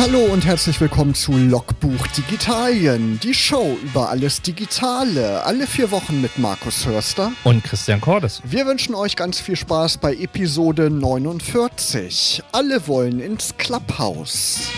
Hallo und herzlich willkommen zu Logbuch Digitalien, die Show über alles Digitale, alle vier Wochen mit Markus Hörster und Christian Cordes. Wir wünschen euch ganz viel Spaß bei Episode 49. Alle wollen ins Clubhouse.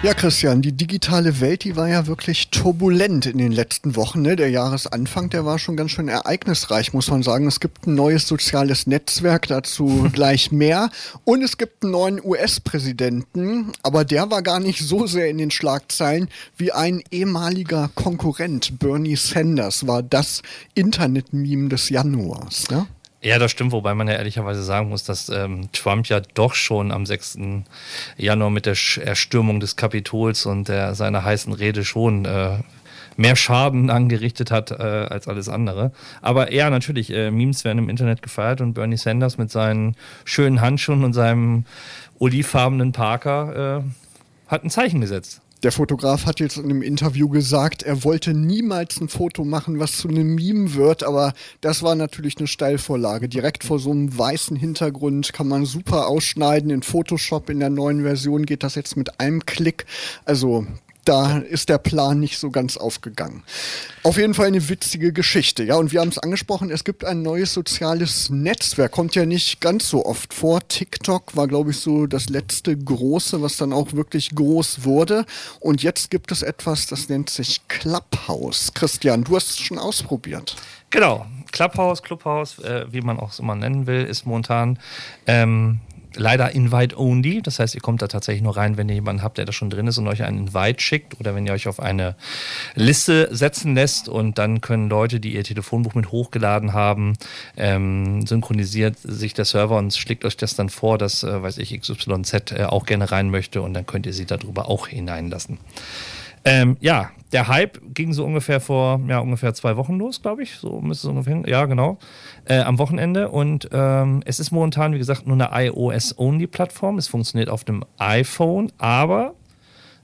Ja, Christian, die digitale Welt, die war ja wirklich turbulent in den letzten Wochen. Ne? Der Jahresanfang, der war schon ganz schön ereignisreich, muss man sagen. Es gibt ein neues soziales Netzwerk, dazu gleich mehr. Und es gibt einen neuen US-Präsidenten, aber der war gar nicht so sehr in den Schlagzeilen wie ein ehemaliger Konkurrent. Bernie Sanders war das Internet-Meme des Januars. Ne? Ja, das stimmt, wobei man ja ehrlicherweise sagen muss, dass ähm, Trump ja doch schon am 6. Januar mit der Erstürmung des Kapitols und der, seiner heißen Rede schon äh, mehr Schaden angerichtet hat äh, als alles andere. Aber ja, natürlich, äh, Memes werden im Internet gefeiert und Bernie Sanders mit seinen schönen Handschuhen und seinem olivfarbenen Parker äh, hat ein Zeichen gesetzt. Der Fotograf hat jetzt in einem Interview gesagt, er wollte niemals ein Foto machen, was zu einem Meme wird, aber das war natürlich eine Steilvorlage. Direkt vor so einem weißen Hintergrund kann man super ausschneiden. In Photoshop in der neuen Version geht das jetzt mit einem Klick. Also da ist der Plan nicht so ganz aufgegangen. Auf jeden Fall eine witzige Geschichte. Ja, und wir haben es angesprochen, es gibt ein neues soziales Netzwerk. Kommt ja nicht ganz so oft vor. TikTok war, glaube ich, so das letzte große, was dann auch wirklich groß wurde. Und jetzt gibt es etwas, das nennt sich Clubhouse. Christian, du hast es schon ausprobiert. Genau. Clubhouse, Clubhouse, äh, wie man auch es immer nennen will, ist momentan ähm, leider Invite-only. Das heißt, ihr kommt da tatsächlich nur rein, wenn ihr jemanden habt, der da schon drin ist und euch einen Invite schickt oder wenn ihr euch auf eine Liste setzen lässt und dann können Leute, die ihr Telefonbuch mit hochgeladen haben, ähm, synchronisiert sich der Server und schlägt euch das dann vor, dass, äh, weiß ich, XYZ äh, auch gerne rein möchte und dann könnt ihr sie darüber auch hineinlassen. Ähm, ja, der Hype ging so ungefähr vor ja, ungefähr zwei Wochen los, glaube ich. So müsste es ungefähr, ja, genau. Äh, am Wochenende. Und ähm, es ist momentan, wie gesagt, nur eine iOS-Only-Plattform. Es funktioniert auf dem iPhone, aber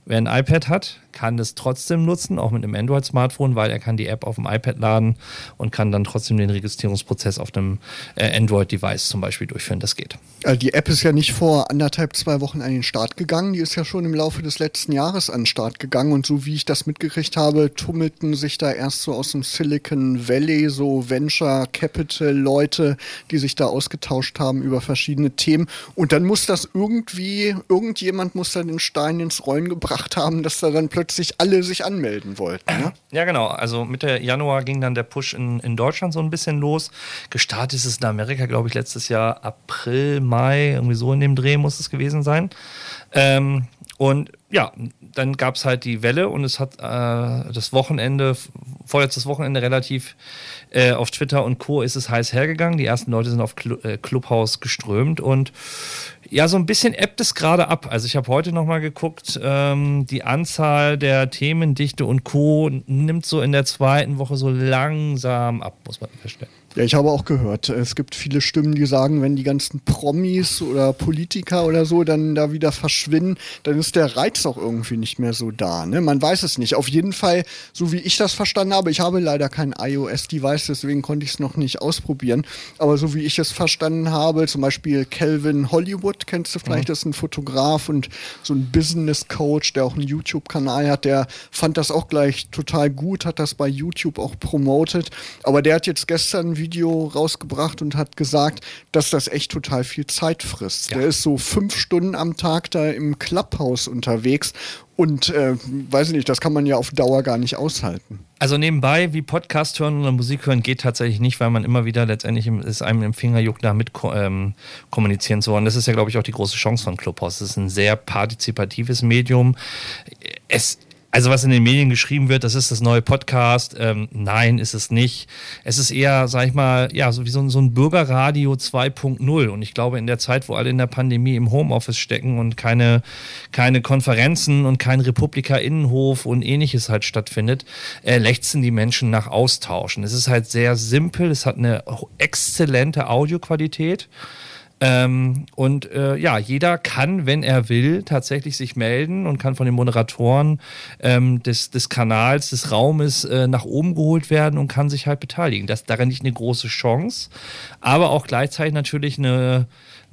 Wer ein iPad hat, kann das trotzdem nutzen, auch mit einem Android-Smartphone, weil er kann die App auf dem iPad laden und kann dann trotzdem den Registrierungsprozess auf einem äh, Android-Device zum Beispiel durchführen. Das geht. Also die App ist ja nicht vor anderthalb, zwei Wochen an den Start gegangen. Die ist ja schon im Laufe des letzten Jahres an den Start gegangen. Und so wie ich das mitgekriegt habe, tummelten sich da erst so aus dem Silicon Valley so Venture Capital Leute, die sich da ausgetauscht haben über verschiedene Themen. Und dann muss das irgendwie, irgendjemand muss da den Stein ins Rollen gebracht haben, dass da dann plötzlich alle sich anmelden wollten. Ne? Ja, genau. Also Mitte Januar ging dann der Push in, in Deutschland so ein bisschen los. Gestartet ist es in Amerika, glaube ich, letztes Jahr April, Mai, irgendwie so in dem Dreh muss es gewesen sein. Ähm, und ja, dann gab es halt die Welle und es hat äh, das Wochenende, vorletztes Wochenende relativ äh, auf Twitter und Co. ist es heiß hergegangen. Die ersten Leute sind auf Cl äh, Clubhouse geströmt und ja, so ein bisschen ebbt es gerade ab. Also ich habe heute nochmal geguckt, ähm, die Anzahl der Themendichte und Co. nimmt so in der zweiten Woche so langsam ab, muss man feststellen. Ja, ich habe auch gehört, es gibt viele Stimmen, die sagen, wenn die ganzen Promis oder Politiker oder so dann da wieder verschwinden, dann ist der Reiz auch irgendwie nicht mehr so da. Ne? Man weiß es nicht. Auf jeden Fall, so wie ich das verstanden habe, ich habe leider kein iOS-Device, deswegen konnte ich es noch nicht ausprobieren. Aber so wie ich es verstanden habe, zum Beispiel Calvin Hollywood, kennst du vielleicht, mhm. das ist ein Fotograf und so ein Business-Coach, der auch einen YouTube-Kanal hat, der fand das auch gleich total gut, hat das bei YouTube auch promotet. Aber der hat jetzt gestern Video rausgebracht und hat gesagt, dass das echt total viel Zeit frisst. Ja. Der ist so fünf Stunden am Tag da im Clubhouse unterwegs und äh, weiß ich nicht, das kann man ja auf Dauer gar nicht aushalten. Also nebenbei, wie Podcast hören oder Musik hören, geht tatsächlich nicht, weil man immer wieder letztendlich ist einem im Fingerjuck da mit ähm, kommunizieren zu wollen. Das ist ja, glaube ich, auch die große Chance von Clubhouse. Es ist ein sehr partizipatives Medium. Es also was in den Medien geschrieben wird, das ist das neue Podcast. Ähm, nein, ist es nicht. Es ist eher, sag ich mal, ja, so wie so, so ein Bürgerradio 2.0. Und ich glaube, in der Zeit, wo alle in der Pandemie im Homeoffice stecken und keine, keine Konferenzen und kein Republika-Innenhof und ähnliches halt stattfindet, äh, lechzen die Menschen nach Austauschen. Es ist halt sehr simpel, es hat eine exzellente Audioqualität. Ähm, und äh, ja, jeder kann, wenn er will, tatsächlich sich melden und kann von den Moderatoren ähm, des, des Kanals, des Raumes äh, nach oben geholt werden und kann sich halt beteiligen. Das ist daran nicht eine große Chance, aber auch gleichzeitig natürlich eine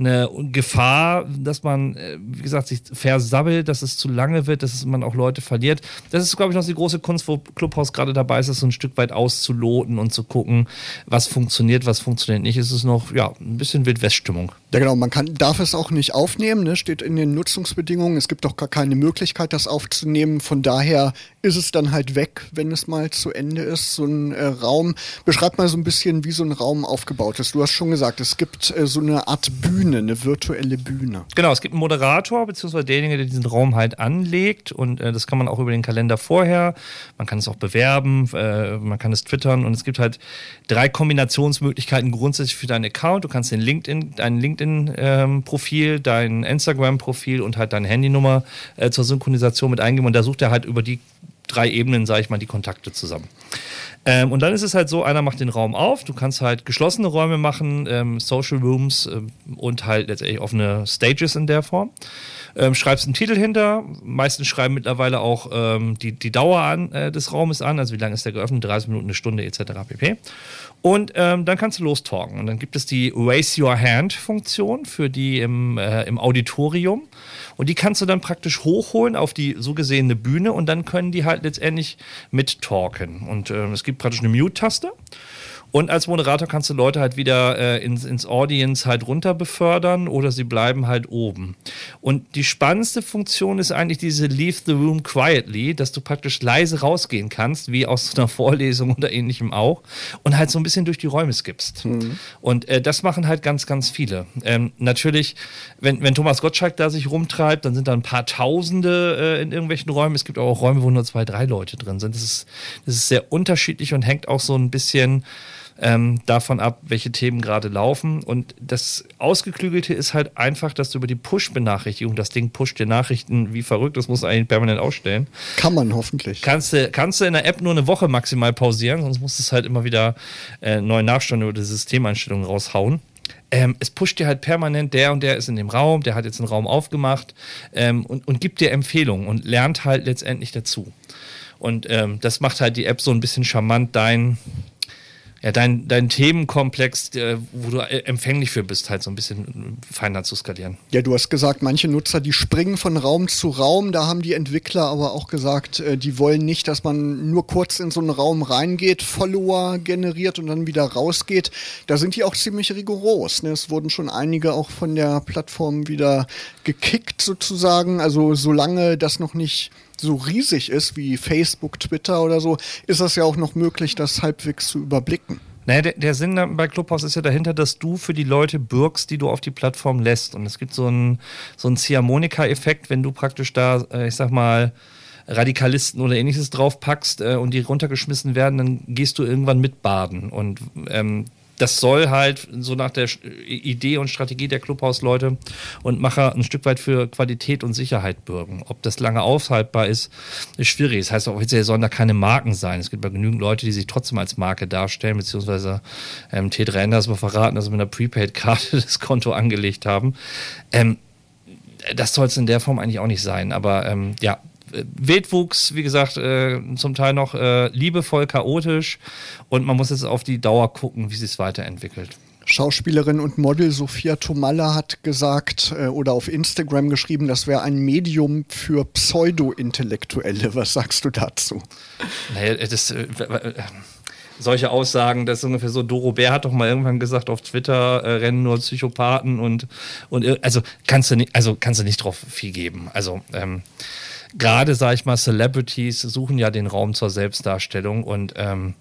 eine Gefahr, dass man, äh, wie gesagt, sich versabbelt, dass es zu lange wird, dass man auch Leute verliert. Das ist, glaube ich, noch die große Kunst, wo Clubhouse gerade dabei ist, das so ein Stück weit auszuloten und zu gucken, was funktioniert, was funktioniert nicht. Es ist noch, ja, ein bisschen Wildweststimmung. Ja, genau. Man kann, darf es auch nicht aufnehmen, ne? steht in den Nutzungsbedingungen. Es gibt auch gar keine Möglichkeit, das aufzunehmen. Von daher ist es dann halt weg, wenn es mal zu Ende ist. So ein äh, Raum. Beschreib mal so ein bisschen, wie so ein Raum aufgebaut ist. Du hast schon gesagt, es gibt äh, so eine Art Bühne, eine virtuelle Bühne. Genau, es gibt einen Moderator, beziehungsweise derjenige, der diesen Raum halt anlegt. Und äh, das kann man auch über den Kalender vorher. Man kann es auch bewerben, äh, man kann es twittern. Und es gibt halt drei Kombinationsmöglichkeiten grundsätzlich für deinen Account. Du kannst den LinkedIn, dein LinkedIn-Profil, ähm, dein Instagram-Profil und halt deine Handynummer äh, zur Synchronisation mit eingeben. Und da sucht er halt über die drei Ebenen, sage ich mal, die Kontakte zusammen. Ähm, und dann ist es halt so, einer macht den Raum auf, du kannst halt geschlossene Räume machen, ähm, Social Rooms ähm, und halt letztendlich offene Stages in der Form. Ähm, schreibst einen Titel hinter, meistens schreiben mittlerweile auch ähm, die, die Dauer an, äh, des Raumes an, also wie lange ist der geöffnet, 30 Minuten, eine Stunde etc. pp. Und ähm, dann kannst du lostalken. Und dann gibt es die Raise Your Hand Funktion für die im, äh, im Auditorium. Und die kannst du dann praktisch hochholen auf die so gesehene Bühne und dann können die halt letztendlich mittalken. Und äh, es gibt praktisch eine Mute-Taste. Und als Moderator kannst du Leute halt wieder äh, ins, ins Audience halt runter befördern oder sie bleiben halt oben. Und die spannendste Funktion ist eigentlich diese Leave the Room Quietly, dass du praktisch leise rausgehen kannst, wie aus einer Vorlesung oder ähnlichem auch, und halt so ein bisschen durch die Räume skippst. Mhm. Und äh, das machen halt ganz, ganz viele. Ähm, natürlich, wenn, wenn Thomas Gottschalk da sich rumtreibt, dann sind da ein paar Tausende äh, in irgendwelchen Räumen. Es gibt auch Räume, wo nur zwei, drei Leute drin sind. Das ist, das ist sehr unterschiedlich und hängt auch so ein bisschen ähm, davon ab, welche Themen gerade laufen. Und das Ausgeklügelte ist halt einfach, dass du über die Push-Benachrichtigung, das Ding pusht dir Nachrichten wie verrückt, das musst du eigentlich permanent ausstellen. Kann man hoffentlich. Kannst du, kannst du in der App nur eine Woche maximal pausieren, sonst musst du es halt immer wieder äh, neu nachstellen über die Systemeinstellungen raushauen. Ähm, es pusht dir halt permanent, der und der ist in dem Raum, der hat jetzt einen Raum aufgemacht ähm, und, und gibt dir Empfehlungen und lernt halt letztendlich dazu. Und ähm, das macht halt die App so ein bisschen charmant, dein, ja, dein, dein Themenkomplex, der, wo du empfänglich für bist, halt so ein bisschen feiner zu skalieren. Ja, du hast gesagt, manche Nutzer, die springen von Raum zu Raum. Da haben die Entwickler aber auch gesagt, äh, die wollen nicht, dass man nur kurz in so einen Raum reingeht, Follower generiert und dann wieder rausgeht. Da sind die auch ziemlich rigoros. Ne? Es wurden schon einige auch von der Plattform wieder gekickt sozusagen. Also solange das noch nicht so riesig ist wie Facebook, Twitter oder so, ist das ja auch noch möglich, das halbwegs zu überblicken. Naja, der, der Sinn bei Clubhouse ist ja dahinter, dass du für die Leute bürgst, die du auf die Plattform lässt. Und es gibt so einen, so Ziehharmonika-Effekt, wenn du praktisch da, äh, ich sag mal, Radikalisten oder ähnliches draufpackst äh, und die runtergeschmissen werden, dann gehst du irgendwann mitbaden. Und ähm, das soll halt so nach der Idee und Strategie der Clubhausleute und Macher ein Stück weit für Qualität und Sicherheit bürgen. Ob das lange aufhaltbar ist, ist schwierig. Das heißt offiziell sollen da keine Marken sein. Es gibt ja genügend Leute, die sich trotzdem als Marke darstellen, beziehungsweise ähm, T3 Enders mal verraten, dass sie mit einer Prepaid-Karte das Konto angelegt haben. Ähm, das soll es in der Form eigentlich auch nicht sein. Aber ähm, ja, Wildwuchs, wie gesagt, äh, zum Teil noch äh, liebevoll chaotisch und man muss jetzt auf die Dauer gucken, wie sich es weiterentwickelt. Schauspielerin und Model Sophia Tomalla hat gesagt äh, oder auf Instagram geschrieben, das wäre ein Medium für Pseudo-Intellektuelle. Was sagst du dazu? Naja, das, äh, äh, solche Aussagen, das ist ungefähr so, Doro Bär hat doch mal irgendwann gesagt auf Twitter, äh, rennen nur Psychopathen und, und also kannst du nicht, also kannst du nicht drauf viel geben. Also ähm, gerade, sag ich mal, Celebrities suchen ja den Raum zur Selbstdarstellung und ähm,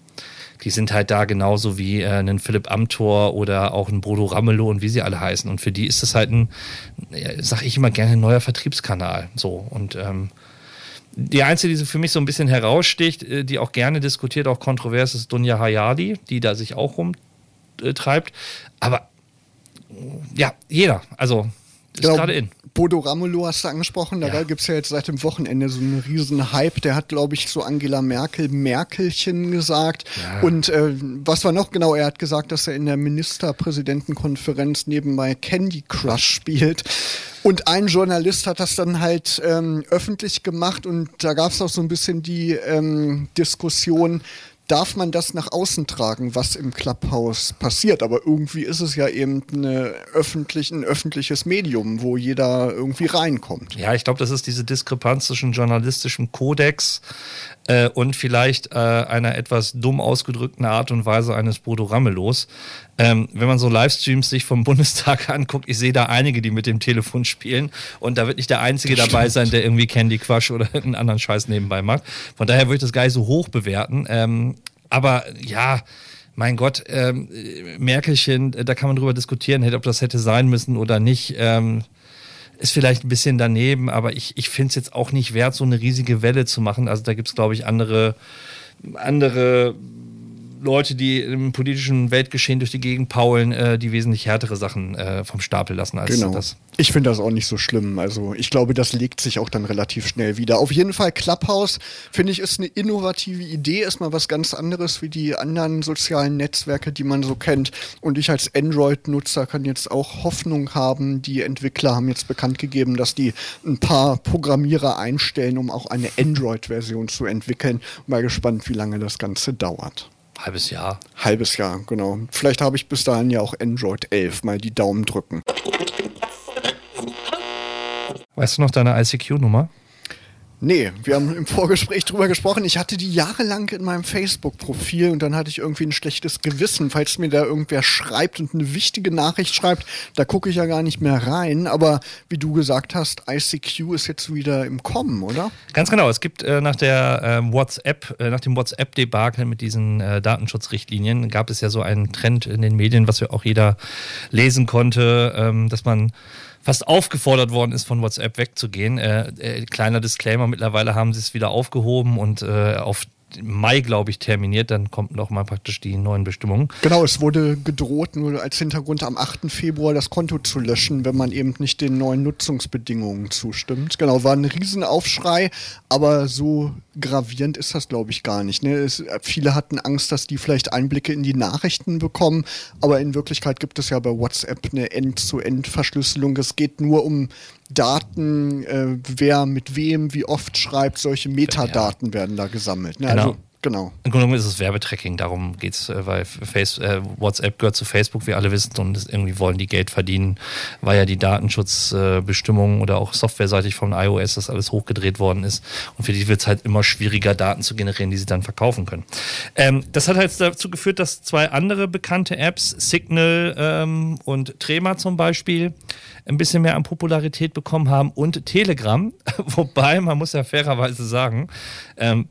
die sind halt da genauso wie äh, ein Philipp Amthor oder auch ein Bodo Ramelow und wie sie alle heißen. Und für die ist das halt ein, sag ich immer gerne, ein neuer Vertriebskanal. So und ähm, die einzige, die für mich so ein bisschen heraussticht, äh, die auch gerne diskutiert, auch kontrovers, ist Dunja Hayali, die da sich auch rumtreibt. Aber ja, jeder. Also ist genau, gerade in. Bodo Ramelow hast du angesprochen, da ja. gibt es ja jetzt seit dem Wochenende so einen riesen Hype. Der hat, glaube ich, so Angela Merkel Merkelchen gesagt. Ja. Und äh, was war noch genau? Er hat gesagt, dass er in der Ministerpräsidentenkonferenz nebenbei Candy Crush spielt. Und ein Journalist hat das dann halt ähm, öffentlich gemacht und da gab es auch so ein bisschen die ähm, Diskussion, darf man das nach außen tragen, was im Clubhouse passiert. Aber irgendwie ist es ja eben öffentlich, ein öffentliches Medium, wo jeder irgendwie reinkommt. Ja, ich glaube, das ist diese Diskrepanz zwischen journalistischem Kodex äh, und vielleicht äh, einer etwas dumm ausgedrückten Art und Weise eines Bodo Ramelos. Ähm, wenn man so Livestreams sich vom Bundestag anguckt, ich sehe da einige, die mit dem Telefon spielen und da wird nicht der Einzige dabei sein, der irgendwie Candy Crush oder einen anderen Scheiß nebenbei macht. Von daher würde ich das gar nicht so hoch bewerten. Ähm, aber ja, mein Gott, ähm, Merkelchen, da kann man drüber diskutieren, ob das hätte sein müssen oder nicht. Ähm, ist vielleicht ein bisschen daneben, aber ich, ich finde es jetzt auch nicht wert, so eine riesige Welle zu machen. Also da gibt es, glaube ich, andere, andere Leute, die im politischen Weltgeschehen durch die Gegend paulen, äh, die wesentlich härtere Sachen äh, vom Stapel lassen als genau. das. Ich finde das auch nicht so schlimm. Also ich glaube, das legt sich auch dann relativ schnell wieder. Auf jeden Fall Clubhouse, finde ich, ist eine innovative Idee, ist mal was ganz anderes wie die anderen sozialen Netzwerke, die man so kennt. Und ich als Android-Nutzer kann jetzt auch Hoffnung haben. Die Entwickler haben jetzt bekannt gegeben, dass die ein paar Programmierer einstellen, um auch eine Android-Version zu entwickeln. Mal gespannt, wie lange das Ganze dauert. Halbes Jahr. Halbes Jahr, genau. Vielleicht habe ich bis dahin ja auch Android 11. Mal die Daumen drücken. Weißt du noch deine ICQ-Nummer? Nee, wir haben im Vorgespräch drüber gesprochen. Ich hatte die jahrelang in meinem Facebook-Profil und dann hatte ich irgendwie ein schlechtes Gewissen, falls mir da irgendwer schreibt und eine wichtige Nachricht schreibt. Da gucke ich ja gar nicht mehr rein. Aber wie du gesagt hast, ICQ ist jetzt wieder im Kommen, oder? Ganz genau. Es gibt äh, nach der äh, WhatsApp, äh, nach dem WhatsApp-Debakel mit diesen äh, Datenschutzrichtlinien, gab es ja so einen Trend in den Medien, was ja auch jeder lesen konnte, ähm, dass man fast aufgefordert worden ist, von WhatsApp wegzugehen. Äh, äh, kleiner Disclaimer, mittlerweile haben sie es wieder aufgehoben und äh, auf Mai, glaube ich, terminiert. Dann kommt noch mal praktisch die neuen Bestimmungen. Genau, es wurde gedroht, nur als Hintergrund am 8. Februar das Konto zu löschen, wenn man eben nicht den neuen Nutzungsbedingungen zustimmt. Genau, war ein Riesenaufschrei, aber so gravierend ist das, glaube ich, gar nicht. Ne? Es, viele hatten Angst, dass die vielleicht Einblicke in die Nachrichten bekommen, aber in Wirklichkeit gibt es ja bei WhatsApp eine End-zu-End-Verschlüsselung. Es geht nur um Daten, äh, wer mit wem, wie oft schreibt, solche Metadaten ja. werden da gesammelt. Ne? Genau. Also, Genau. Im Grunde genommen ist es Werbetracking, darum geht es, äh, weil Face, äh, WhatsApp gehört zu Facebook, wie alle wissen, und irgendwie wollen die Geld verdienen, weil ja die Datenschutzbestimmungen äh, oder auch softwareseitig von iOS das alles hochgedreht worden ist. Und für die wird es halt immer schwieriger, Daten zu generieren, die sie dann verkaufen können. Ähm, das hat halt dazu geführt, dass zwei andere bekannte Apps, Signal ähm, und Trema zum Beispiel, ein bisschen mehr an Popularität bekommen haben und Telegram, wobei man muss ja fairerweise sagen, ähm,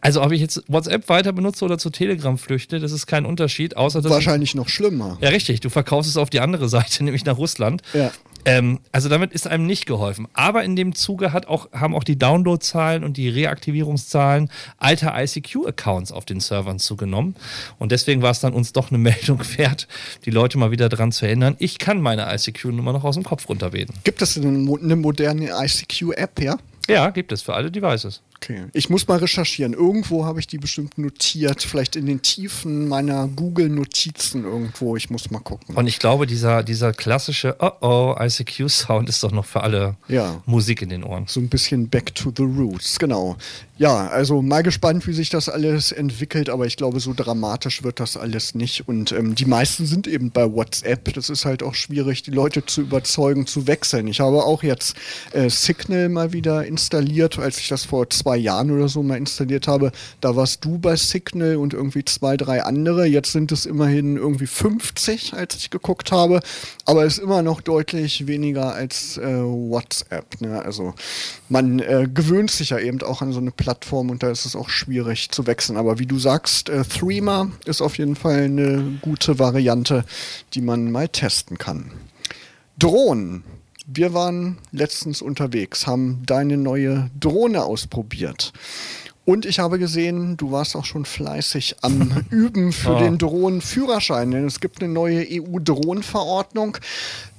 also ob ich jetzt WhatsApp weiter benutze oder zu Telegram flüchte, das ist kein Unterschied, außer dass wahrscheinlich noch schlimmer. Ja, richtig. Du verkaufst es auf die andere Seite, nämlich nach Russland. Ja. Ähm, also damit ist einem nicht geholfen. Aber in dem Zuge hat auch, haben auch die Downloadzahlen und die Reaktivierungszahlen alter ICQ-Accounts auf den Servern zugenommen. Und deswegen war es dann uns doch eine Meldung wert, die Leute mal wieder daran zu erinnern, ich kann meine ICQ-Nummer noch aus dem Kopf runterbeten. Gibt es eine moderne ICQ-App, ja? Ja, gibt es für alle Devices. Okay. Ich muss mal recherchieren. Irgendwo habe ich die bestimmt notiert. Vielleicht in den Tiefen meiner Google-Notizen irgendwo. Ich muss mal gucken. Und ich glaube, dieser, dieser klassische Oh-Oh ICQ-Sound ist doch noch für alle ja. Musik in den Ohren. So ein bisschen Back to the Roots, genau. Ja, also mal gespannt, wie sich das alles entwickelt, aber ich glaube, so dramatisch wird das alles nicht. Und ähm, die meisten sind eben bei WhatsApp. Das ist halt auch schwierig, die Leute zu überzeugen, zu wechseln. Ich habe auch jetzt äh, Signal mal wieder installiert, als ich das vor zwei Jahren oder so mal installiert habe. Da warst du bei Signal und irgendwie zwei, drei andere. Jetzt sind es immerhin irgendwie 50, als ich geguckt habe. Aber es ist immer noch deutlich weniger als äh, WhatsApp. Ne? Also man äh, gewöhnt sich ja eben auch an so eine Plattform und da ist es auch schwierig zu wechseln. Aber wie du sagst, äh, Threema ist auf jeden Fall eine gute Variante, die man mal testen kann. Drohnen. Wir waren letztens unterwegs, haben deine neue Drohne ausprobiert. Und ich habe gesehen, du warst auch schon fleißig am Üben für oh. den Drohnenführerschein, denn es gibt eine neue EU-Drohnenverordnung.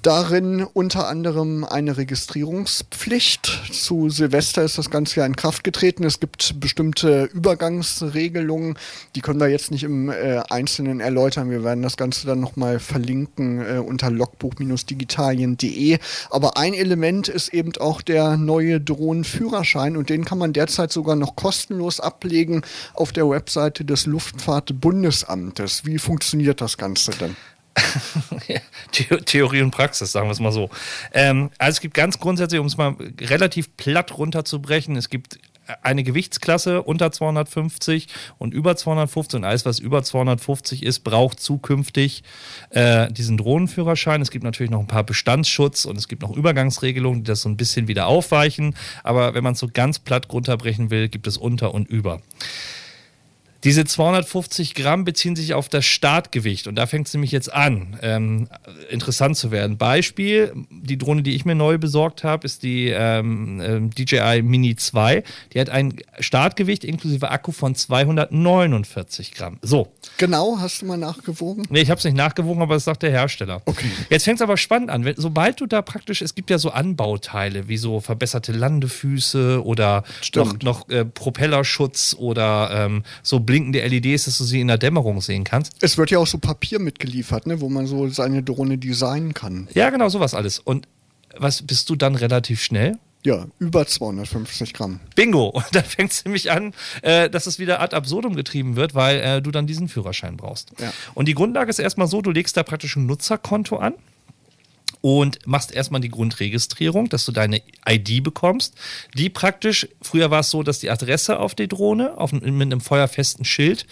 Darin unter anderem eine Registrierungspflicht. Zu Silvester ist das Ganze ja in Kraft getreten. Es gibt bestimmte Übergangsregelungen, die können wir jetzt nicht im äh, Einzelnen erläutern. Wir werden das Ganze dann nochmal verlinken äh, unter logbuch-digitalien.de. Aber ein Element ist eben auch der neue Drohnenführerschein und den kann man derzeit sogar noch kostenlos ablegen auf der Webseite des Luftfahrtbundesamtes. Wie funktioniert das Ganze denn? Theorie und Praxis, sagen wir es mal so. Ähm, also es gibt ganz grundsätzlich, um es mal relativ platt runterzubrechen, es gibt eine Gewichtsklasse unter 250 und über 250 und alles, was über 250 ist, braucht zukünftig äh, diesen Drohnenführerschein. Es gibt natürlich noch ein paar Bestandsschutz und es gibt noch Übergangsregelungen, die das so ein bisschen wieder aufweichen. Aber wenn man es so ganz platt runterbrechen will, gibt es unter und über. Diese 250 Gramm beziehen sich auf das Startgewicht und da fängt es nämlich jetzt an, ähm, interessant zu werden. Beispiel, die Drohne, die ich mir neu besorgt habe, ist die ähm, ähm DJI Mini 2. Die hat ein Startgewicht inklusive Akku von 249 Gramm. So. Genau, hast du mal nachgewogen? Nee, ich habe es nicht nachgewogen, aber das sagt der Hersteller. Okay. Jetzt fängt es aber spannend an. Wenn, sobald du da praktisch, es gibt ja so Anbauteile, wie so verbesserte Landefüße oder Stimmt. noch, noch äh, Propellerschutz oder ähm, so blinkende LEDs, dass du sie in der Dämmerung sehen kannst. Es wird ja auch so Papier mitgeliefert, ne, wo man so seine Drohne designen kann. Ja, genau, sowas alles. Und was bist du dann relativ schnell? Ja, über 250 Gramm. Bingo! Und dann fängt es nämlich an, äh, dass es wieder ad absurdum getrieben wird, weil äh, du dann diesen Führerschein brauchst. Ja. Und die Grundlage ist erstmal so, du legst da praktisch ein Nutzerkonto an und machst erstmal die Grundregistrierung, dass du deine ID bekommst, die praktisch, früher war es so, dass die Adresse auf die Drohne auf, mit einem feuerfesten Schild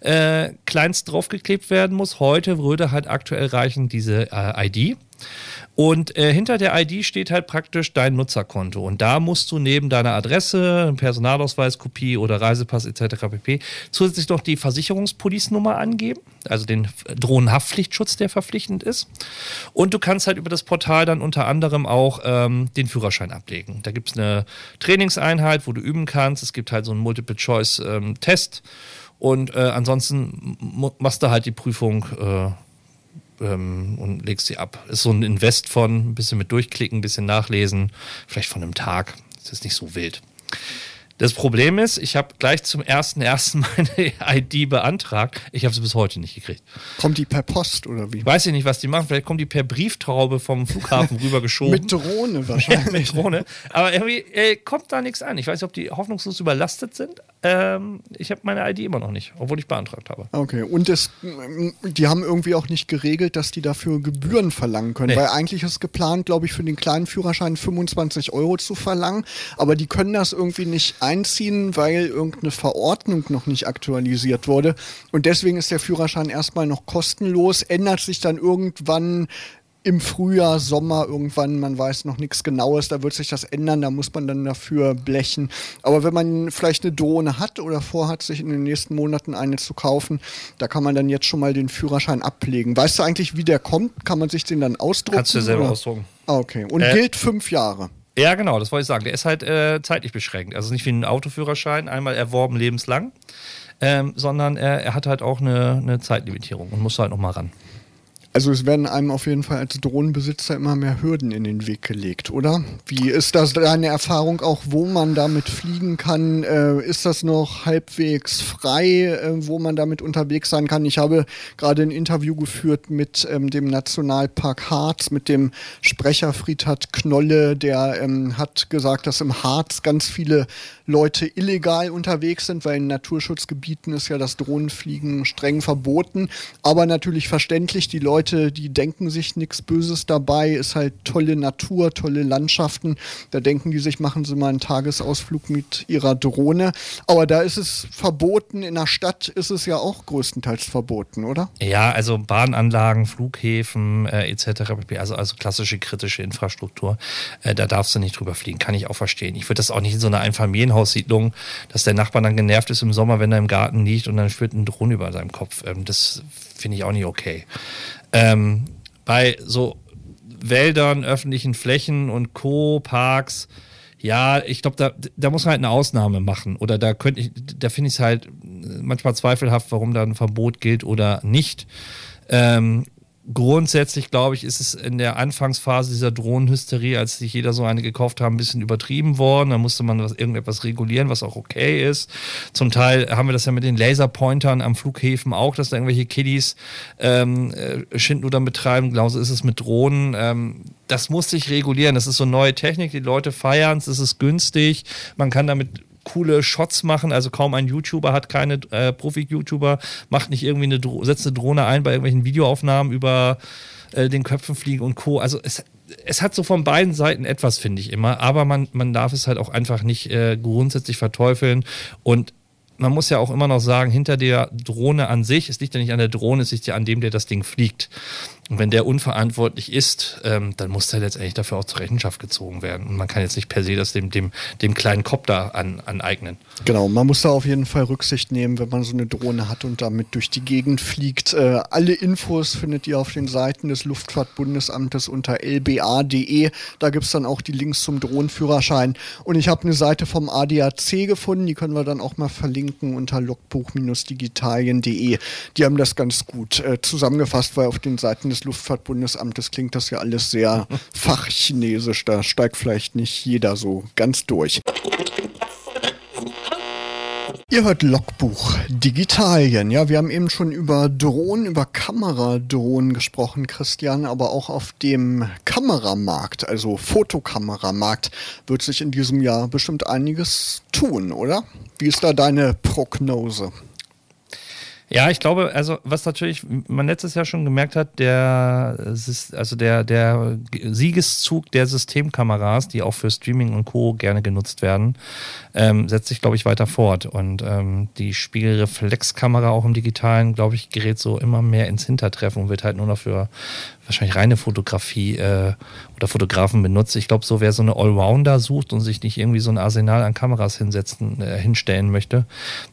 äh, kleinst draufgeklebt werden muss. Heute würde halt aktuell reichen diese äh, ID. Und äh, hinter der ID steht halt praktisch dein Nutzerkonto. Und da musst du neben deiner Adresse, Personalausweiskopie oder Reisepass etc. pp. zusätzlich noch die Versicherungspolice-Nummer angeben, also den Drohnenhaftpflichtschutz, der verpflichtend ist. Und du kannst halt über das Portal dann unter anderem auch ähm, den Führerschein ablegen. Da gibt es eine Trainingseinheit, wo du üben kannst. Es gibt halt so einen Multiple-Choice-Test. Ähm, und äh, ansonsten machst du halt die Prüfung. Äh, ähm, und legst sie ab. Ist so ein Invest von ein bisschen mit durchklicken, ein bisschen nachlesen, vielleicht von einem Tag. Das ist nicht so wild. Das Problem ist, ich habe gleich zum ersten ersten meine ID beantragt. Ich habe sie bis heute nicht gekriegt. Kommt die per Post oder wie? Weiß ich nicht, was die machen. Vielleicht kommt die per Brieftraube vom Flughafen rübergeschoben. mit Drohne wahrscheinlich. Ja, mit Drohne. Aber irgendwie äh, kommt da nichts an. Ich weiß nicht, ob die hoffnungslos überlastet sind. Ähm, ich habe meine ID immer noch nicht, obwohl ich beantragt habe. Okay, und es, die haben irgendwie auch nicht geregelt, dass die dafür Gebühren verlangen können, nee. weil eigentlich ist geplant, glaube ich, für den kleinen Führerschein 25 Euro zu verlangen, aber die können das irgendwie nicht einziehen, weil irgendeine Verordnung noch nicht aktualisiert wurde und deswegen ist der Führerschein erstmal noch kostenlos, ändert sich dann irgendwann im Frühjahr, Sommer irgendwann, man weiß noch nichts Genaues, da wird sich das ändern, da muss man dann dafür blechen. Aber wenn man vielleicht eine Drohne hat oder vorhat, sich in den nächsten Monaten eine zu kaufen, da kann man dann jetzt schon mal den Führerschein ablegen. Weißt du eigentlich, wie der kommt? Kann man sich den dann ausdrucken? Kannst du selber oder? ausdrucken. Ah, okay. Und äh, gilt fünf Jahre. Ja, genau, das wollte ich sagen. Der ist halt äh, zeitlich beschränkt. Also nicht wie ein Autoführerschein, einmal erworben lebenslang, ähm, sondern er, er, hat halt auch eine, eine Zeitlimitierung und muss halt nochmal ran. Also es werden einem auf jeden Fall als Drohnenbesitzer immer mehr Hürden in den Weg gelegt, oder? Wie ist das deine Erfahrung auch, wo man damit fliegen kann? Äh, ist das noch halbwegs frei, äh, wo man damit unterwegs sein kann? Ich habe gerade ein Interview geführt mit ähm, dem Nationalpark Harz, mit dem Sprecher Friedhard Knolle, der ähm, hat gesagt, dass im Harz ganz viele Leute illegal unterwegs sind, weil in Naturschutzgebieten ist ja das Drohnenfliegen streng verboten. Aber natürlich verständlich, die Leute, die denken sich nichts Böses dabei, ist halt tolle Natur, tolle Landschaften. Da denken die sich, machen sie mal einen Tagesausflug mit ihrer Drohne. Aber da ist es verboten, in der Stadt ist es ja auch größtenteils verboten, oder? Ja, also Bahnanlagen, Flughäfen äh, etc., also, also klassische kritische Infrastruktur, äh, da darfst du nicht drüber fliegen, kann ich auch verstehen. Ich würde das auch nicht in so einer Einfamilien Einfamilienhaussiedlung, dass der Nachbar dann genervt ist im Sommer, wenn er im Garten liegt und dann führt ein Drohne über seinem Kopf. Ähm, das finde ich auch nicht okay. Ähm, bei so Wäldern, öffentlichen Flächen und Co., Parks, ja, ich glaube, da, da muss man halt eine Ausnahme machen. Oder da könnte ich, da finde ich es halt manchmal zweifelhaft, warum da ein Verbot gilt oder nicht. Ähm, grundsätzlich, glaube ich, ist es in der Anfangsphase dieser Drohnenhysterie, als sich jeder so eine gekauft haben, ein bisschen übertrieben worden. Da musste man was, irgendetwas regulieren, was auch okay ist. Zum Teil haben wir das ja mit den Laserpointern am Flughäfen auch, dass da irgendwelche Kiddies ähm, äh, Schindluder betreiben. Genauso ist es mit Drohnen. Ähm, das muss sich regulieren. Das ist so neue Technik. Die Leute feiern es. Es ist günstig. Man kann damit coole Shots machen. Also kaum ein YouTuber hat keine äh, Profi-YouTuber, macht nicht irgendwie eine, Dro setzt eine Drohne ein bei irgendwelchen Videoaufnahmen über äh, den Köpfen fliegen und Co. Also es, es hat so von beiden Seiten etwas, finde ich immer, aber man, man darf es halt auch einfach nicht äh, grundsätzlich verteufeln und man muss ja auch immer noch sagen, hinter der Drohne an sich, es liegt ja nicht an der Drohne, es liegt ja an dem, der das Ding fliegt. Und wenn der unverantwortlich ist, ähm, dann muss der letztendlich dafür auch zur Rechenschaft gezogen werden. Und man kann jetzt nicht per se das dem, dem, dem kleinen Kopf da an, aneignen. Genau, man muss da auf jeden Fall Rücksicht nehmen, wenn man so eine Drohne hat und damit durch die Gegend fliegt. Äh, alle Infos findet ihr auf den Seiten des Luftfahrtbundesamtes unter lba.de. Da gibt es dann auch die Links zum Drohnenführerschein. Und ich habe eine Seite vom ADAC gefunden, die können wir dann auch mal verlinken unter logbuch-digitalien.de. Die haben das ganz gut äh, zusammengefasst, weil auf den Seiten des Luftfahrtbundesamtes klingt das ja alles sehr fachchinesisch. Da steigt vielleicht nicht jeder so ganz durch. Ihr hört Logbuch Digitalien. Ja, wir haben eben schon über Drohnen, über Kameradrohnen gesprochen, Christian, aber auch auf dem Kameramarkt, also Fotokameramarkt, wird sich in diesem Jahr bestimmt einiges tun, oder? Wie ist da deine Prognose? Ja, ich glaube, also was natürlich man letztes Jahr schon gemerkt hat, der also der der Siegeszug der Systemkameras, die auch für Streaming und Co. gerne genutzt werden, ähm, setzt sich glaube ich weiter fort. Und ähm, die Spiegelreflexkamera auch im digitalen, glaube ich, gerät so immer mehr ins Hintertreffen und wird halt nur noch für wahrscheinlich reine Fotografie äh, oder Fotografen benutzt. Ich glaube, so wer so eine Allrounder sucht und sich nicht irgendwie so ein Arsenal an Kameras hinsetzen, äh, hinstellen möchte,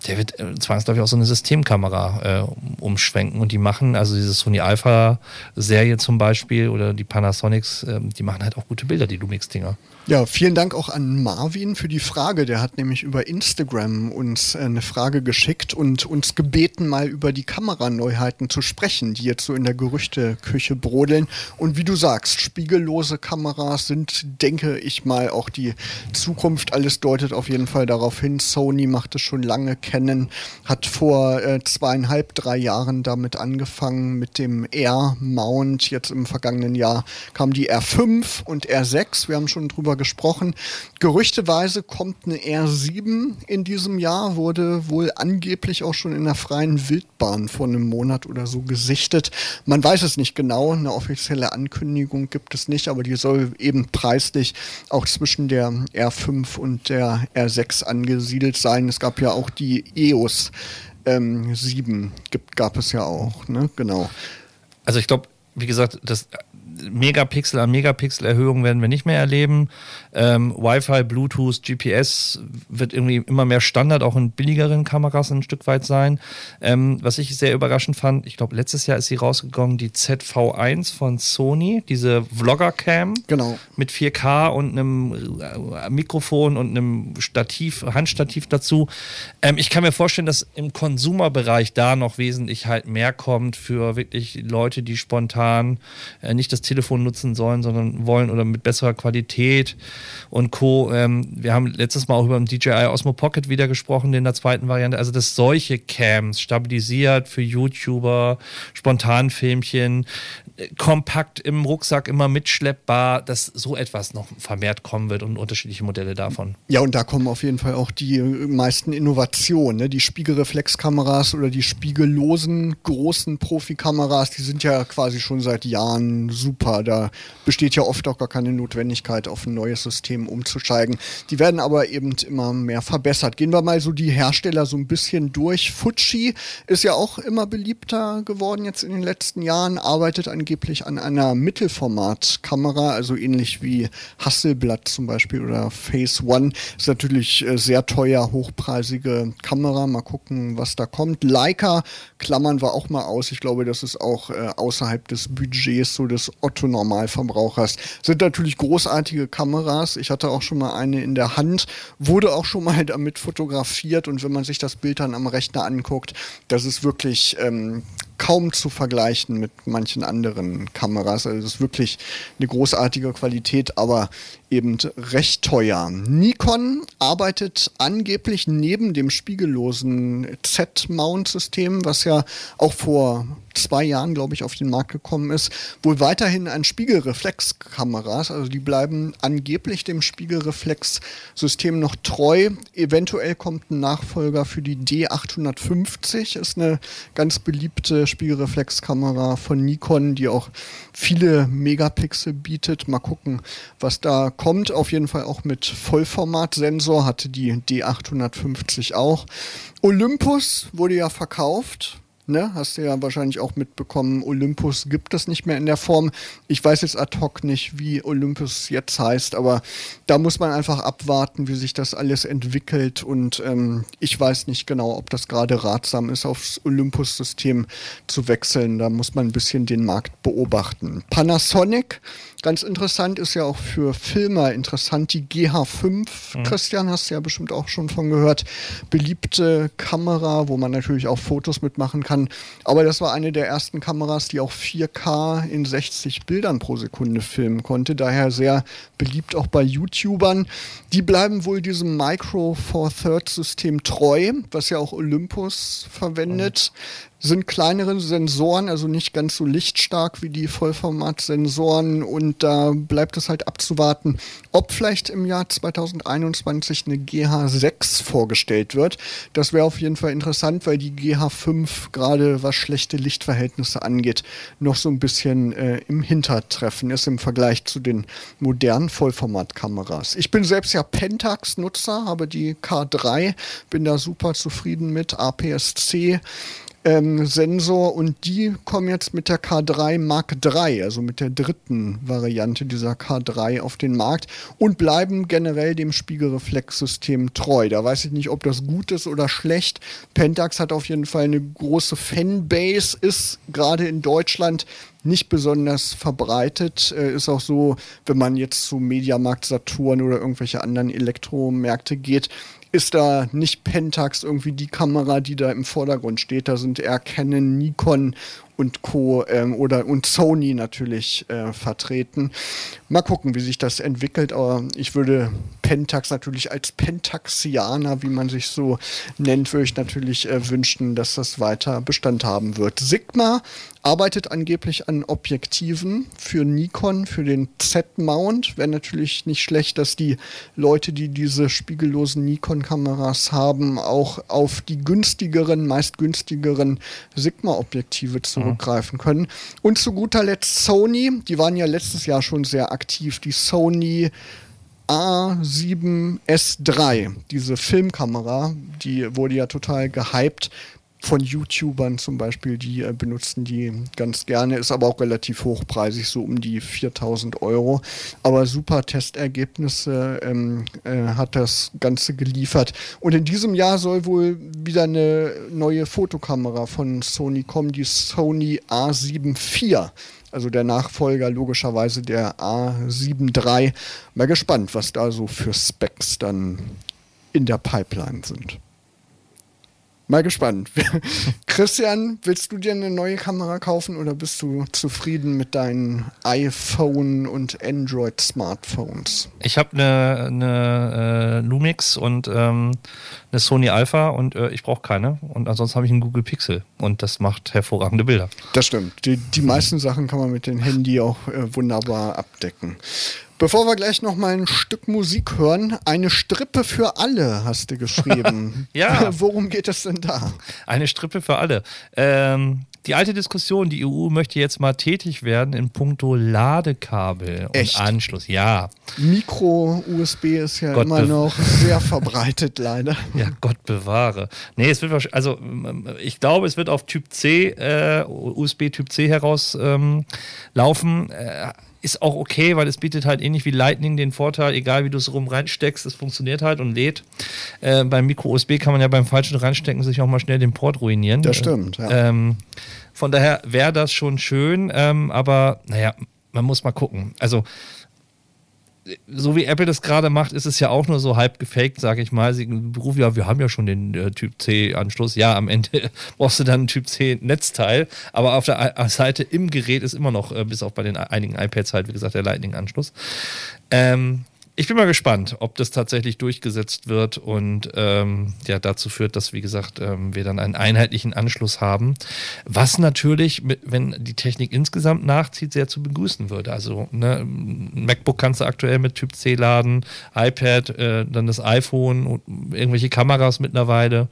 der wird äh, zwangsläufig auch so eine Systemkamera äh, umschwenken. Und die machen, also diese Sony Alpha-Serie zum Beispiel oder die Panasonics, äh, die machen halt auch gute Bilder, die Lumix-Dinger. Ja, vielen Dank auch an Marvin für die Frage. Der hat nämlich über Instagram uns äh, eine Frage geschickt und uns gebeten, mal über die Kameraneuheiten zu sprechen, die jetzt so in der Gerüchteküche brodeln. Und wie du sagst, spiegellose Kameras sind, denke ich mal, auch die Zukunft. Alles deutet auf jeden Fall darauf hin. Sony macht es schon lange kennen, hat vor äh, zweieinhalb, drei Jahren damit angefangen mit dem R-Mount. Jetzt im vergangenen Jahr kam die R5 und R6. Wir haben schon drüber gesprochen. Gerüchteweise kommt eine R7 in diesem Jahr, wurde wohl angeblich auch schon in der freien Wildbahn vor einem Monat oder so gesichtet. Man weiß es nicht genau, eine offizielle Ankündigung gibt es nicht, aber die soll eben preislich auch zwischen der R5 und der R6 angesiedelt sein. Es gab ja auch die EOS ähm, 7, gibt, gab es ja auch, ne? Genau. Also ich glaube, wie gesagt, das Megapixel an Megapixel Erhöhung werden wir nicht mehr erleben. Ähm, Wi-Fi, Bluetooth, GPS wird irgendwie immer mehr Standard, auch in billigeren Kameras ein Stück weit sein. Ähm, was ich sehr überraschend fand, ich glaube, letztes Jahr ist sie rausgegangen, die ZV1 von Sony, diese Vlogger-Cam. Genau. Mit 4K und einem äh, Mikrofon und einem Stativ, Handstativ dazu. Ähm, ich kann mir vorstellen, dass im Konsumerbereich da noch wesentlich halt mehr kommt für wirklich Leute, die spontan äh, nicht das Telefon nutzen sollen, sondern wollen oder mit besserer Qualität und Co. Ähm, wir haben letztes Mal auch über den DJI Osmo Pocket wieder gesprochen, in der zweiten Variante. Also, dass solche Cams stabilisiert für YouTuber, Spontanfilmchen, äh, kompakt im Rucksack immer mitschleppbar, dass so etwas noch vermehrt kommen wird und unterschiedliche Modelle davon. Ja, und da kommen auf jeden Fall auch die meisten Innovationen. Ne? Die Spiegelreflexkameras oder die spiegellosen großen Profikameras, die sind ja quasi schon seit Jahren super. Da besteht ja oft auch gar keine Notwendigkeit, auf ein neues System umzusteigen. Die werden aber eben immer mehr verbessert. Gehen wir mal so die Hersteller so ein bisschen durch. Fuji ist ja auch immer beliebter geworden jetzt in den letzten Jahren, arbeitet angeblich an einer Mittelformatkamera, also ähnlich wie Hasselblatt zum Beispiel oder Phase One. Ist natürlich äh, sehr teuer, hochpreisige Kamera. Mal gucken, was da kommt. Leica klammern wir auch mal aus. Ich glaube, das ist auch äh, außerhalb des Budgets so des Otto-Normalverbrauchers. Sind natürlich großartige Kameras. Ich hatte auch schon mal eine in der Hand, wurde auch schon mal damit fotografiert. Und wenn man sich das Bild dann am Rechner anguckt, das ist wirklich ähm, kaum zu vergleichen mit manchen anderen Kameras. Also es ist wirklich eine großartige Qualität, aber eben recht teuer. Nikon arbeitet angeblich neben dem spiegellosen Z-Mount-System, was ja auch vor zwei Jahren, glaube ich, auf den Markt gekommen ist, wohl weiterhin an Spiegelreflexkameras. Also die bleiben angeblich dem Spiegelreflexsystem noch treu. Eventuell kommt ein Nachfolger für die D850, ist eine ganz beliebte Spiegelreflexkamera von Nikon, die auch viele Megapixel bietet. Mal gucken, was da kommt. Auf jeden Fall auch mit Vollformatsensor, hatte die D850 auch. Olympus wurde ja verkauft Ne? Hast du ja wahrscheinlich auch mitbekommen, Olympus gibt es nicht mehr in der Form. Ich weiß jetzt ad hoc nicht, wie Olympus jetzt heißt, aber da muss man einfach abwarten, wie sich das alles entwickelt. Und ähm, ich weiß nicht genau, ob das gerade ratsam ist, aufs Olympus-System zu wechseln. Da muss man ein bisschen den Markt beobachten. Panasonic Ganz interessant ist ja auch für Filmer interessant die GH5. Mhm. Christian, hast du ja bestimmt auch schon von gehört. Beliebte Kamera, wo man natürlich auch Fotos mitmachen kann. Aber das war eine der ersten Kameras, die auch 4K in 60 Bildern pro Sekunde filmen konnte. Daher sehr beliebt auch bei YouTubern. Die bleiben wohl diesem Micro Four Thirds System treu, was ja auch Olympus verwendet. Mhm sind kleinere Sensoren, also nicht ganz so lichtstark wie die Vollformat-Sensoren und da bleibt es halt abzuwarten, ob vielleicht im Jahr 2021 eine GH6 vorgestellt wird. Das wäre auf jeden Fall interessant, weil die GH5 gerade was schlechte Lichtverhältnisse angeht, noch so ein bisschen äh, im Hintertreffen ist im Vergleich zu den modernen Vollformatkameras. Ich bin selbst ja Pentax-Nutzer, habe die K3, bin da super zufrieden mit APS-C ähm, Sensor und die kommen jetzt mit der K3 Mark III, also mit der dritten Variante dieser K3 auf den Markt und bleiben generell dem Spiegelreflexsystem treu. Da weiß ich nicht, ob das gut ist oder schlecht. Pentax hat auf jeden Fall eine große Fanbase, ist gerade in Deutschland nicht besonders verbreitet. Äh, ist auch so, wenn man jetzt zu Mediamarkt Saturn oder irgendwelche anderen Elektromärkte geht, ist da nicht Pentax irgendwie die Kamera, die da im Vordergrund steht. Da sind eher Canon, Nikon und Co. Ähm, oder und Sony natürlich äh, vertreten. Mal gucken, wie sich das entwickelt, aber ich würde Pentax natürlich als Pentaxianer, wie man sich so nennt, würde ich natürlich äh, wünschen, dass das weiter Bestand haben wird. Sigma arbeitet angeblich an Objektiven für Nikon, für den Z-Mount. Wäre natürlich nicht schlecht, dass die Leute, die diese spiegellosen Nikon-Kameras haben, auch auf die günstigeren, meist günstigeren Sigma-Objektive zurück zurückgreifen können. Und zu guter Letzt Sony, die waren ja letztes Jahr schon sehr aktiv, die Sony A7S3, diese Filmkamera, die wurde ja total gehypt von YouTubern zum Beispiel, die äh, benutzen die ganz gerne, ist aber auch relativ hochpreisig, so um die 4000 Euro. Aber super Testergebnisse ähm, äh, hat das Ganze geliefert. Und in diesem Jahr soll wohl wieder eine neue Fotokamera von Sony kommen, die Sony A7 IV. Also der Nachfolger logischerweise der A7 III. Mal gespannt, was da so für Specs dann in der Pipeline sind. Mal gespannt. Christian, willst du dir eine neue Kamera kaufen oder bist du zufrieden mit deinen iPhone und Android Smartphones? Ich habe eine, eine äh, Lumix und ähm, eine Sony Alpha und äh, ich brauche keine. Und ansonsten habe ich einen Google Pixel und das macht hervorragende Bilder. Das stimmt. Die, die meisten Sachen kann man mit dem Handy auch äh, wunderbar abdecken. Bevor wir gleich noch mal ein Stück Musik hören, eine Strippe für alle hast du geschrieben. ja. Worum geht es denn da? Eine Strippe für alle. Ähm, die alte Diskussion, die EU möchte jetzt mal tätig werden in puncto Ladekabel Echt? und Anschluss. Ja. Micro-USB ist ja Gott immer noch sehr verbreitet, leider. Ja, Gott bewahre. Nee, es wird wahrscheinlich, also ich glaube, es wird auf Typ C, äh, USB Typ C herauslaufen. Ähm, äh, ist auch okay, weil es bietet halt ähnlich wie Lightning den Vorteil, egal wie du es rum reinsteckst, es funktioniert halt und lädt. Äh, beim Micro-USB kann man ja beim falschen reinstecken sich auch mal schnell den Port ruinieren. Das stimmt, ja. Ähm, von daher wäre das schon schön, ähm, aber naja, man muss mal gucken. Also so wie Apple das gerade macht, ist es ja auch nur so halb gefaked, sage ich mal. Sie berufen ja, wir haben ja schon den äh, Typ C-Anschluss. Ja, am Ende brauchst du dann ein Typ C-Netzteil, aber auf der Seite im Gerät ist immer noch, äh, bis auf bei den einigen iPads halt, wie gesagt, der Lightning-Anschluss. Ähm, ich bin mal gespannt, ob das tatsächlich durchgesetzt wird und ähm, ja, dazu führt, dass, wie gesagt, ähm, wir dann einen einheitlichen Anschluss haben. Was natürlich, wenn die Technik insgesamt nachzieht, sehr zu begrüßen würde. Also, ne, MacBook kannst du aktuell mit Typ C laden, iPad, äh, dann das iPhone und irgendwelche Kameras mittlerweile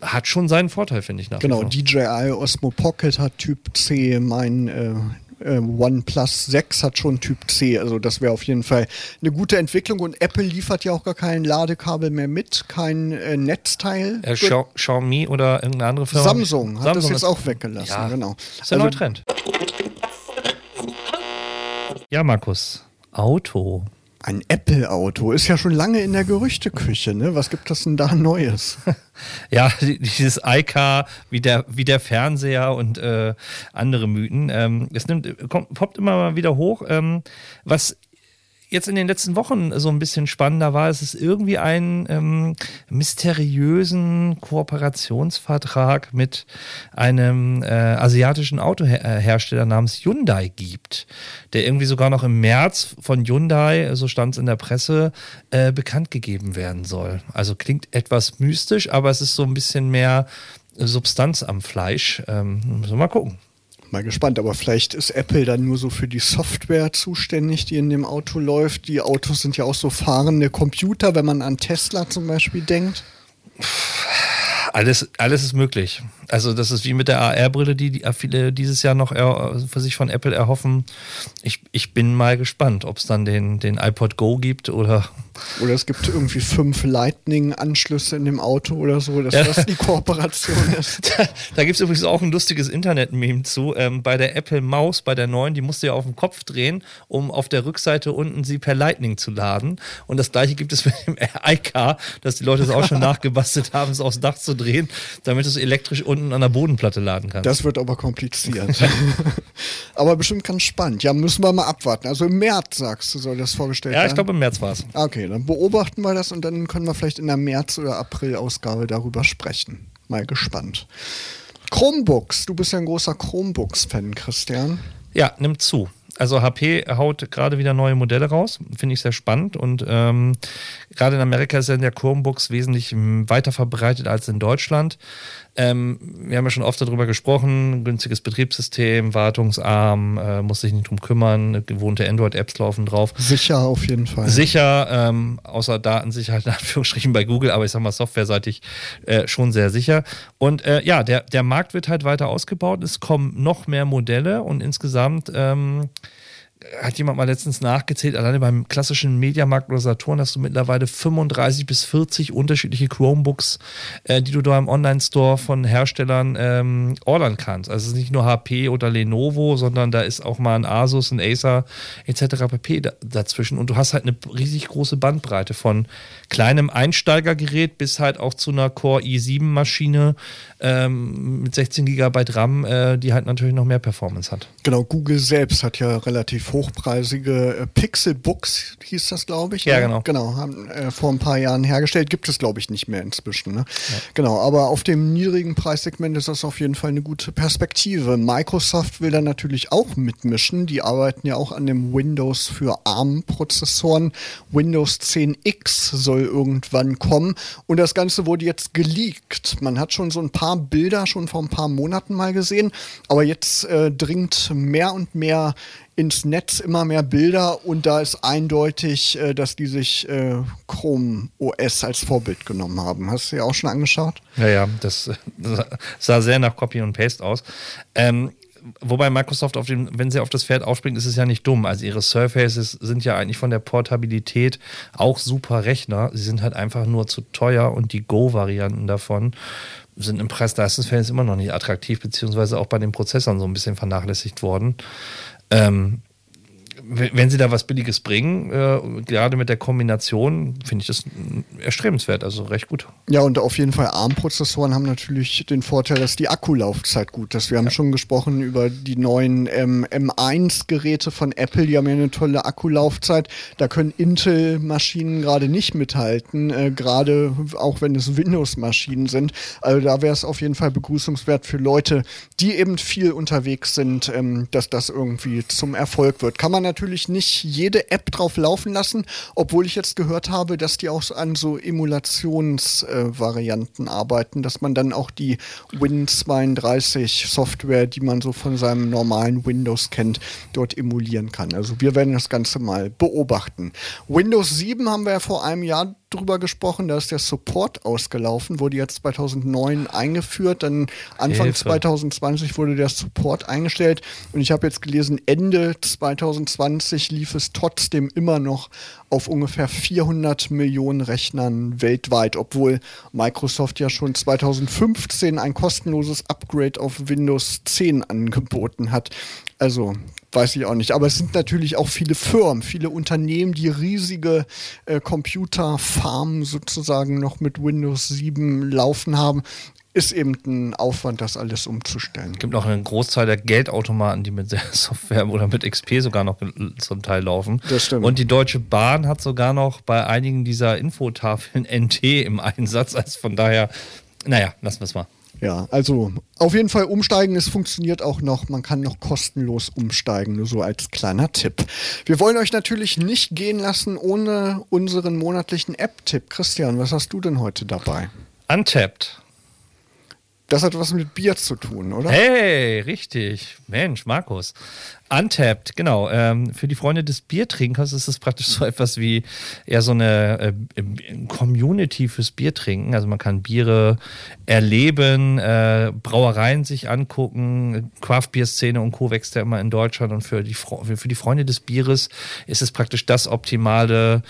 hat schon seinen Vorteil, finde ich. Nach genau, DJI Osmo Pocket hat Typ C, mein äh, äh, OnePlus 6 hat schon Typ C. Also das wäre auf jeden Fall eine gute Entwicklung. Und Apple liefert ja auch gar kein Ladekabel mehr mit, kein äh, Netzteil. Äh, Xiaomi oder irgendeine andere Firma? Samsung hat Samsung das jetzt auch weggelassen. Ja, genau. Das ist der also, neue Trend. Ja, Markus. Auto. Ein Apple-Auto ist ja schon lange in der Gerüchteküche, ne? Was gibt es denn da Neues? ja, dieses iCar wie der, wie der Fernseher und äh, andere Mythen. Ähm, es nimmt, kommt, poppt immer mal wieder hoch. Ähm, was jetzt in den letzten Wochen so ein bisschen spannender war, dass es irgendwie einen ähm, mysteriösen Kooperationsvertrag mit einem äh, asiatischen Autohersteller namens Hyundai gibt, der irgendwie sogar noch im März von Hyundai, so stand es in der Presse, äh, bekannt gegeben werden soll. Also klingt etwas mystisch, aber es ist so ein bisschen mehr Substanz am Fleisch. Ähm, müssen wir mal gucken mal gespannt, aber vielleicht ist Apple dann nur so für die Software zuständig, die in dem Auto läuft. Die Autos sind ja auch so fahrende Computer, wenn man an Tesla zum Beispiel denkt. Alles, alles ist möglich. Also das ist wie mit der AR-Brille, die, viele dieses Jahr noch für sich von Apple erhoffen. Ich, ich bin mal gespannt, ob es dann den, den iPod Go gibt oder oder es gibt irgendwie fünf Lightning-Anschlüsse in dem Auto oder so, dass ja. das die Kooperation ist. Da, da gibt es übrigens auch ein lustiges Internet-Meme zu. Ähm, bei der Apple Maus, bei der neuen, die musst du ja auf den Kopf drehen, um auf der Rückseite unten sie per Lightning zu laden. Und das gleiche gibt es mit dem iCar, dass die Leute es auch schon nachgebastelt haben, es aufs Dach zu drehen, damit du es elektrisch unten an der Bodenplatte laden kannst. Das wird aber kompliziert. aber bestimmt ganz spannend. Ja, müssen wir mal abwarten. Also im März, sagst du, soll das vorgestellt werden? Ja, ich glaube im März war es. Okay. Okay, dann beobachten wir das und dann können wir vielleicht in der März- oder April-Ausgabe darüber sprechen. Mal gespannt. Chromebooks, du bist ja ein großer Chromebooks-Fan, Christian. Ja, nimmt zu. Also HP haut gerade wieder neue Modelle raus, finde ich sehr spannend und ähm, gerade in Amerika sind ja Chromebooks wesentlich weiter verbreitet als in Deutschland. Ähm, wir haben ja schon oft darüber gesprochen, günstiges Betriebssystem, wartungsarm, äh, muss sich nicht drum kümmern, gewohnte Android-Apps laufen drauf. Sicher auf jeden Fall. Sicher, ähm, außer Datensicherheit in Anführungsstrichen bei Google, aber ich sag mal softwareseitig äh, schon sehr sicher. Und äh, ja, der, der Markt wird halt weiter ausgebaut, es kommen noch mehr Modelle und insgesamt ähm, hat jemand mal letztens nachgezählt, alleine beim klassischen Mediamarkt oder Saturn hast du mittlerweile 35 bis 40 unterschiedliche Chromebooks, äh, die du da im Online-Store von Herstellern ähm, ordern kannst. Also es ist nicht nur HP oder Lenovo, sondern da ist auch mal ein Asus, ein Acer etc. pp. dazwischen. Und du hast halt eine riesig große Bandbreite von kleinem Einsteigergerät bis halt auch zu einer Core i7-Maschine ähm, mit 16 GB RAM, äh, die halt natürlich noch mehr Performance hat. Genau, Google selbst hat ja relativ hochpreisige äh, Pixelbooks, hieß das, glaube ich. Ja, ne? genau. Genau, haben äh, vor ein paar Jahren hergestellt. Gibt es, glaube ich, nicht mehr inzwischen. Ne? Ja. Genau, aber auf dem niedrigen Preissegment ist das auf jeden Fall eine gute Perspektive. Microsoft will da natürlich auch mitmischen. Die arbeiten ja auch an dem Windows für ARM-Prozessoren. Windows 10X soll irgendwann kommen. Und das Ganze wurde jetzt geleakt. Man hat schon so ein paar Bilder schon vor ein paar Monaten mal gesehen. Aber jetzt äh, dringt mehr und mehr ins Netz immer mehr Bilder und da ist eindeutig, äh, dass die sich äh, Chrome OS als Vorbild genommen haben. Hast du dir auch schon angeschaut? Ja, ja, das, das sah sehr nach Copy und Paste aus. Ähm, wobei Microsoft auf dem, wenn sie auf das Pferd aufspringt, ist es ja nicht dumm. Also ihre Surfaces sind ja eigentlich von der Portabilität auch super Rechner. Sie sind halt einfach nur zu teuer und die Go-Varianten davon sind im Preis-Leistungsverhältnis immer noch nicht attraktiv, beziehungsweise auch bei den Prozessoren so ein bisschen vernachlässigt worden. Ähm, wenn sie da was Billiges bringen, äh, gerade mit der Kombination, finde ich das erstrebenswert, also recht gut. Ja, und auf jeden Fall ARM-Prozessoren haben natürlich den Vorteil, dass die Akkulaufzeit gut ist. Wir haben ja. schon gesprochen über die neuen ähm, M1-Geräte von Apple, die haben ja eine tolle Akkulaufzeit. Da können Intel-Maschinen gerade nicht mithalten, äh, gerade auch wenn es Windows-Maschinen sind. Also da wäre es auf jeden Fall begrüßungswert für Leute, die eben viel unterwegs sind, ähm, dass das irgendwie zum Erfolg wird. Kann man natürlich nicht jede App drauf laufen lassen, obwohl ich jetzt gehört habe, dass die auch an so Emulationsvarianten äh, arbeiten, dass man dann auch die Win32 Software, die man so von seinem normalen Windows kennt, dort emulieren kann. Also wir werden das Ganze mal beobachten. Windows 7 haben wir ja vor einem Jahr drüber gesprochen, da ist der Support ausgelaufen, wurde jetzt 2009 eingeführt, dann Anfang Hilfe. 2020 wurde der Support eingestellt und ich habe jetzt gelesen, Ende 2020 lief es trotzdem immer noch auf ungefähr 400 Millionen Rechnern weltweit, obwohl Microsoft ja schon 2015 ein kostenloses Upgrade auf Windows 10 angeboten hat. Also weiß ich auch nicht. Aber es sind natürlich auch viele Firmen, viele Unternehmen, die riesige äh, Computerfarmen sozusagen noch mit Windows 7 laufen haben. Ist eben ein Aufwand, das alles umzustellen. Es gibt auch einen Großteil der Geldautomaten, die mit der Software oder mit XP sogar noch zum Teil laufen. Das stimmt. Und die Deutsche Bahn hat sogar noch bei einigen dieser Infotafeln NT im Einsatz. Also von daher, naja, lassen wir es mal. Ja, also auf jeden Fall umsteigen, es funktioniert auch noch. Man kann noch kostenlos umsteigen, nur so als kleiner Tipp. Wir wollen euch natürlich nicht gehen lassen ohne unseren monatlichen App-Tipp. Christian, was hast du denn heute dabei? Untapped. Das hat was mit Bier zu tun, oder? Hey, richtig. Mensch, Markus. Untapped, genau. Ähm, für die Freunde des Biertrinkers ist es praktisch so etwas wie eher so eine äh, Community fürs Biertrinken. Also man kann Biere erleben, äh, Brauereien sich angucken, Craft-Bier-Szene und Co. wächst ja immer in Deutschland und für die, für die Freunde des Bieres ist es praktisch das optimale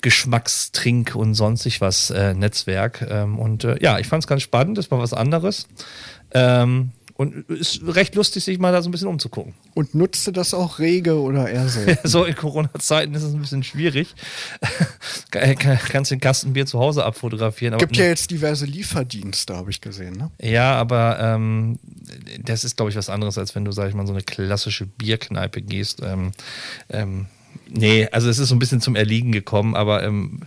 Geschmackstrink und sonstig was äh, Netzwerk. Ähm, und äh, ja, ich fand es ganz spannend, das war was anderes. Ähm, und ist recht lustig, sich mal da so ein bisschen umzugucken. Und nutzte das auch rege oder eher so? so in Corona-Zeiten ist es ein bisschen schwierig. Kannst den Kastenbier zu Hause abfotografieren. Gibt ja jetzt diverse Lieferdienste, habe ich gesehen, ne? Ja, aber ähm, das ist, glaube ich, was anderes, als wenn du, sag ich mal, so eine klassische Bierkneipe gehst. Ähm, ähm, Nee, also es ist so ein bisschen zum Erliegen gekommen, aber ähm,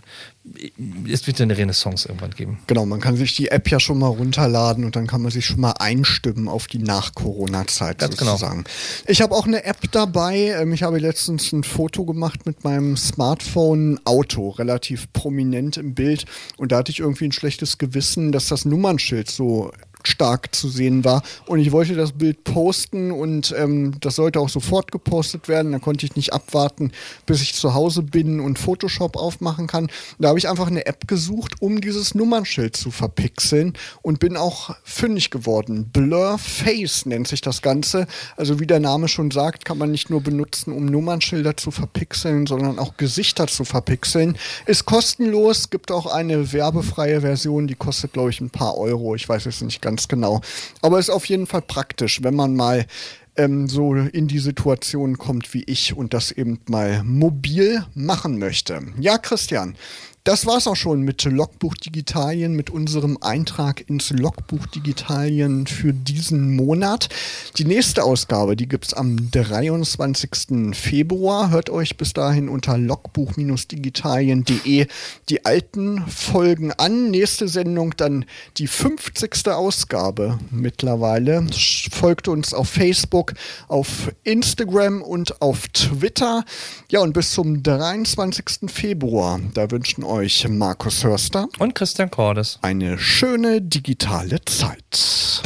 es wird ja eine Renaissance irgendwann geben. Genau, man kann sich die App ja schon mal runterladen und dann kann man sich schon mal einstimmen auf die Nach-Corona-Zeit genau. sozusagen. Genau. Ich habe auch eine App dabei. Ähm, ich habe letztens ein Foto gemacht mit meinem Smartphone Auto, relativ prominent im Bild. Und da hatte ich irgendwie ein schlechtes Gewissen, dass das Nummernschild so stark zu sehen war. Und ich wollte das Bild posten und ähm, das sollte auch sofort gepostet werden. Da konnte ich nicht abwarten, bis ich zu Hause bin und Photoshop aufmachen kann. Da habe ich einfach eine App gesucht, um dieses Nummernschild zu verpixeln und bin auch fündig geworden. Blur Face nennt sich das Ganze. Also wie der Name schon sagt, kann man nicht nur benutzen, um Nummernschilder zu verpixeln, sondern auch Gesichter zu verpixeln. Ist kostenlos, gibt auch eine werbefreie Version, die kostet, glaube ich, ein paar Euro. Ich weiß jetzt nicht ganz ganz genau. Aber ist auf jeden Fall praktisch, wenn man mal ähm, so in die Situation kommt wie ich und das eben mal mobil machen möchte. Ja, Christian, das war's auch schon mit Logbuch Digitalien, mit unserem Eintrag ins Logbuch Digitalien für diesen Monat. Die nächste Ausgabe, die gibt's am 23. Februar. Hört euch bis dahin unter logbuch-digitalien.de die alten Folgen an. Nächste Sendung dann die 50. Ausgabe mittlerweile. Folgt uns auf Facebook, auf Instagram und auf Twitter. Ja, und bis zum 23. Februar, da wünschen euch Markus Hörster und Christian Cordes eine schöne digitale Zeit.